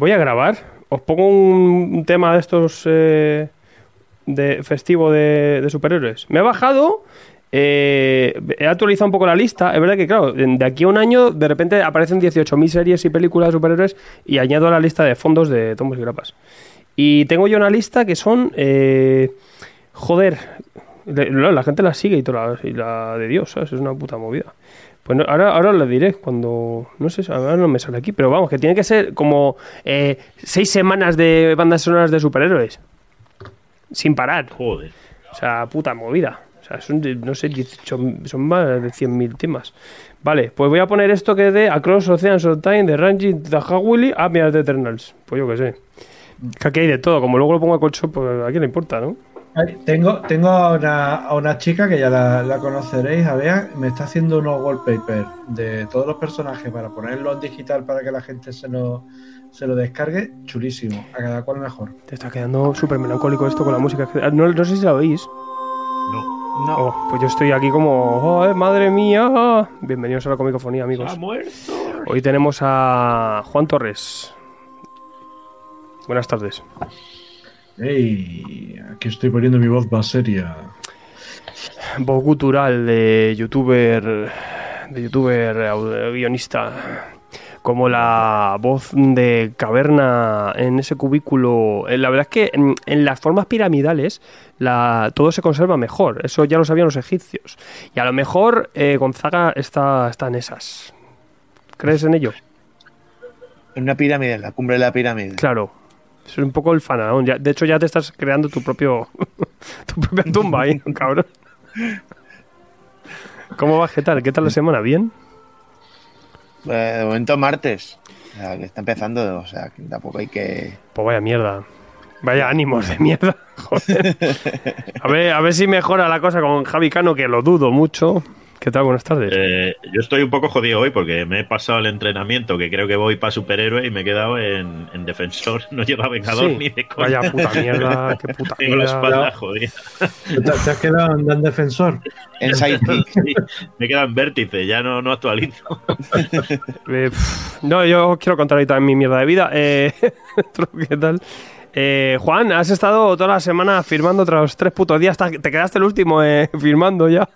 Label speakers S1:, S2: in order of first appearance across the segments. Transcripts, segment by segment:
S1: voy a grabar. Os pongo un, tema de estos eh, de festivo de, superhéroes. Me he bajado, eh, he actualizado un poco la lista. Es verdad que, claro, de aquí a un año de repente aparecen 18.000 series y películas de superhéroes y añado a la lista de fondos de tomos y grapas. Y tengo yo una lista que son. eh, joder, de- la gente la sigue y, toda y la de Dios, ¿sabes? Es una puta movida. Pues no- ahora, ahora lo diré cuando. No sé, ahora no me sale aquí, pero vamos, que tiene que ser como eh, seis semanas de bandas sonoras de superhéroes. Sin parar.
S2: Joder.
S1: O sea, puta movida. O sea, son, no sé, 18, son más de 100.000 temas. Vale, pues voy a poner esto que es de Across Oceans of Time, de Ranji Willy Ah, mira, es de Eternals. Pues yo qué sé. Que aquí hay de todo. Como luego lo pongo a colcho, pues a quién le importa, ¿no?
S3: Tengo, tengo a, una, a una chica que ya la, la conoceréis, a ver, me está haciendo unos wallpapers de todos los personajes para ponerlo en digital para que la gente se lo, se lo descargue. Chulísimo, a cada cual mejor.
S1: Te está quedando súper melancólico esto con la música. Ah, No, no sé si la oís.
S2: No.
S4: No.
S1: Oh, pues yo estoy aquí como, oh, eh, madre mía. Bienvenidos a la comicofonía, amigos.
S2: Ha muerto.
S1: Hoy tenemos a Juan Torres. Buenas tardes.
S3: Hey, aquí estoy poniendo mi voz más seria.
S1: Voz gutural de youtuber, de youtuber guionista, como la voz de caverna en ese cubículo. Eh, La verdad es que en, en las formas piramidales la, todo se conserva mejor. Eso ya lo sabían los egipcios. Y a lo mejor eh, Gonzaga está, está en esas. ¿Crees en ello?
S4: En una pirámide, en la cumbre de la pirámide.
S1: Claro. Es un poco el fanaón. Ya- de hecho, ya te estás creando tu propio tu propia tumba ahí, cabrón. ¿Cómo va? ¿Qué tal? ¿Qué tal la semana? ¿Bien?
S4: Eh, de momento martes. O sea, que está empezando, o sea, que tampoco hay que...
S1: Pues vaya mierda. Vaya ánimos de mierda. Joder. A ver, a ver si mejora la cosa con Javi Cano, que lo dudo mucho. ¿Qué tal? Buenas tardes.
S2: Eh, yo estoy un poco jodido hoy porque me he pasado el entrenamiento, que creo que voy para superhéroe y me he quedado en, en defensor. No lleva vengador
S1: Sí.
S2: ni de coña.
S1: Vaya puta mierda, qué puta
S2: Tengo la espalda jodida.
S3: ¿Te, te has quedado en Defensor?
S4: En Sidekick.
S2: Sí, me he quedado en vértice, ya no, no actualizo.
S1: Eh, pff, no, yo os quiero contar ahorita mi mierda de vida. Eh, ¿Qué tal? Eh, Juan, has estado toda la semana firmando tras tres putos días. Te quedaste el último eh, firmando ya.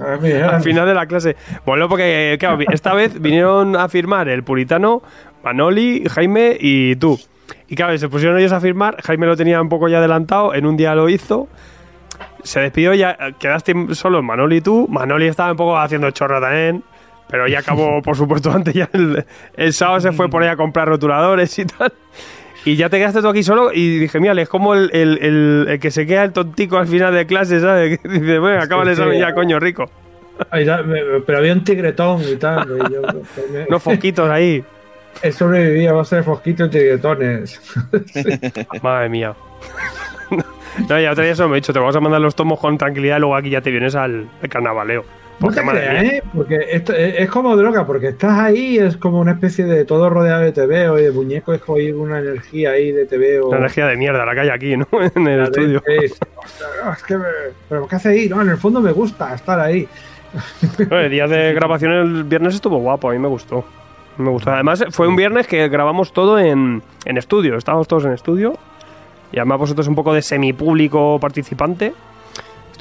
S3: Ah,
S1: al final de la clase. Bueno, porque esta vez vinieron a firmar el puritano, Manoli, Jaime y tú. Y claro, se pusieron ellos a firmar. Jaime lo tenía un poco ya adelantado. En un día lo hizo. Se despidió, ya quedaste solo Manoli y tú. Manoli estaba un poco haciendo chorra también. Pero ya acabó, por supuesto, antes ya el, el sábado se fue por ahí a comprar rotuladores y tal. Y ya te quedaste tú aquí solo y dije, mira, es como el, el- el- el que se queda el tontico al final de clase, ¿sabes? Que dice, bueno, acaba el
S3: Sí,
S1: ya, coño, rico.
S3: Pero había un tigretón y tal. y yo, me-
S1: Unos fosquitos ahí.
S3: He sobrevivido a base de fosquitos y tigretones.
S1: Madre mía. No, ya otro día eso me he dicho, te vamos a mandar los tomos con tranquilidad y luego aquí ya te vienes al, al carnavaleo.
S3: No te creas. ¿eh? Porque esto es, es como droga, porque estás ahí, es como una especie de todo rodeado de TVO y de muñecos, es como una energía ahí de TVO.
S1: La energía de mierda, la que hay aquí, ¿no? En el
S3: La
S1: estudio.
S3: es- que me- pero ¿qué hace ahí? No, en el fondo me gusta estar ahí.
S1: El día de grabación el viernes estuvo guapo, a mí me gustó. Me gustó. Además, fue un viernes que grabamos todo en, en estudio. Estábamos todos en estudio. Y además vosotros un poco de semipúblico participante.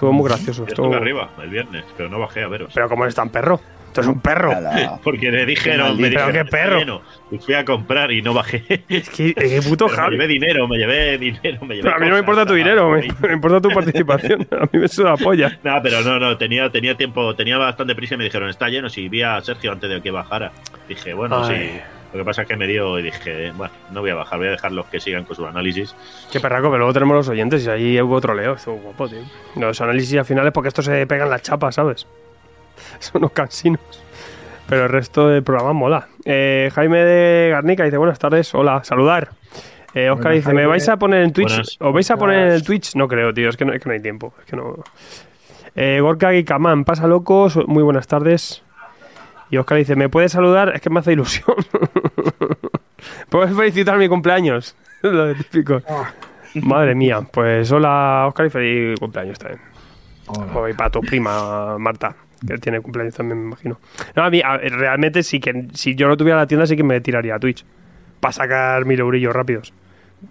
S1: Estuvo muy gracioso.
S2: Yo
S1: Estuvo...
S2: estuve arriba el viernes, pero no bajé a veros.
S1: Pero como eres tan perro. Esto es un perro.
S2: Porque le dijeron, me dijeron,
S1: Pero qué
S2: "Está
S1: perro".
S2: lleno". Y fui a comprar y no bajé.
S1: Es que, qué puto
S2: Pero me
S1: Javi.
S2: llevé dinero, me llevé dinero, me llevé
S1: Pero a mí no me importa tu dinero, me, importa tu participación. A mí me suda la polla.
S2: Nah, pero no, no, tenía, tenía tiempo, tenía bastante prisa y me dijeron, está lleno, si vi a Sergio antes de que bajara. Dije, bueno,
S1: Ay.
S2: sí. Lo que pasa es que me dio y dije, bueno, no voy a bajar, voy a dejarlos que sigan con su análisis.
S1: Qué perraco, pero luego tenemos los oyentes y ahí hubo otro leo. Estuvo guapo, tío. Los análisis al final es porque esto se pegan las chapas, ¿sabes? Son unos cansinos. Pero el resto del programa mola. Eh, Jaime de Garnica dice, buenas tardes, hola, saludar. Eh, Oscar dice, ¿me vais a poner en Twitch?
S2: Buenas.
S1: ¿Os vais a poner en el Twitch? No creo, tío, es que no, es que no hay tiempo. Es que no... Eh, Gorka Guicaman, pasa loco, so- muy buenas tardes. Y Oscar dice, ¿me puedes saludar? Es que me hace ilusión. ¿Puedes felicitar mi cumpleaños? Lo de típico.
S3: Ah,
S1: Madre mía, pues hola Oscar y feliz cumpleaños también.
S3: hola.
S1: Y para tu prima Marta, que tiene cumpleaños también, me imagino. No, a mí, a- realmente sí que si yo no tuviera la tienda sí que me tiraría a Twitch. para sacar mil eurillos rápidos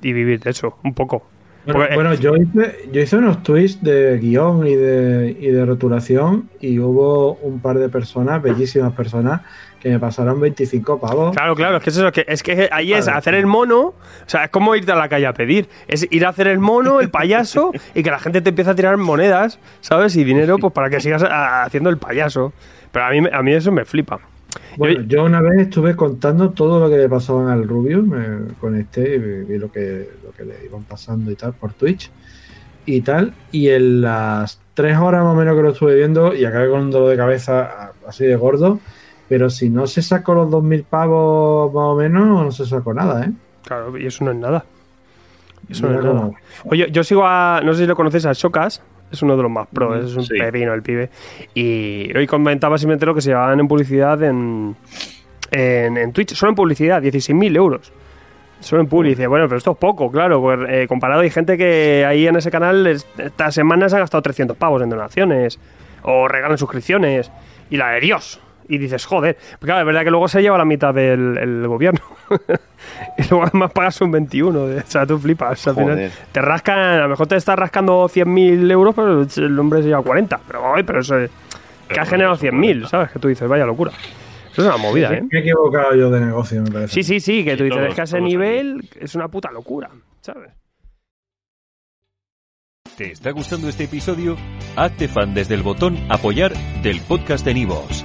S1: y vivir de eso, un poco.
S3: Bueno,
S1: Porque-
S3: bueno, yo, hice, yo hice unos tweets de guion y de, y de rotulación y hubo un par de personas, bellísimas personas, que me pasaron 25 pavos.
S1: Claro, claro, es que es eso, que, es que ahí es hacer el mono, o sea, es como irte a la calle a pedir, es ir a hacer el mono, el payaso, y que la gente te empiece a tirar monedas, ¿sabes? Y dinero, pues para que sigas a- haciendo el payaso. Pero a mí, a mí eso me flipa.
S3: Bueno,
S1: Yo-
S3: una vez estuve contando todo lo que le pasaban al Rubius, me conecté y vi lo que, lo que le iban pasando y tal por Twitch y tal. Y en las tres horas más o menos que lo estuve viendo y acabé con un dolor de cabeza a- así de gordo. Pero si no se sacó los 2.000 pavos más o menos, no se sacó nada, ¿eh?
S1: Claro, y eso no es nada. Eso no es nada. Oye, yo sigo a. No sé si lo conoces a Chocas. Es uno de los más pros,
S3: Mm,
S1: es un
S2: sí.
S1: pepino el pibe. Y hoy comentaba si me entero que se llevaban en publicidad en, en, en Twitch. Solo en publicidad, 16.000 euros. Solo en publicidad. Bueno, pero esto es poco, claro. pues, eh, comparado, hay gente que ahí en ese canal es- esta semana se ha gastado 300 pavos en donaciones. O regalan suscripciones. Y la de Dios. Y dices, joder. Pero claro, es verdad que luego se lleva la mitad del el gobierno. y luego además pagas un 21. de- o sea, tú flipas. Al final te rascan, a lo mejor te estás rascando 100.000 euros, pero el hombre se lleva 40. Pero, ay, pero eso es- que ha generado
S2: eso es
S1: 100.000,
S2: 40.
S1: ¿sabes? Que tú dices, vaya locura. Eso es una movida, ¿eh?
S3: Me he equivocado yo de negocio, me parece.
S1: Sí, sí, sí, que tú
S2: Sí,
S1: dices,
S2: todos,
S1: es que a ese nivel es una puta locura, ¿sabes?
S5: ¿Te está gustando este episodio? Hazte fan desde el botón Apoyar del podcast de Nivos.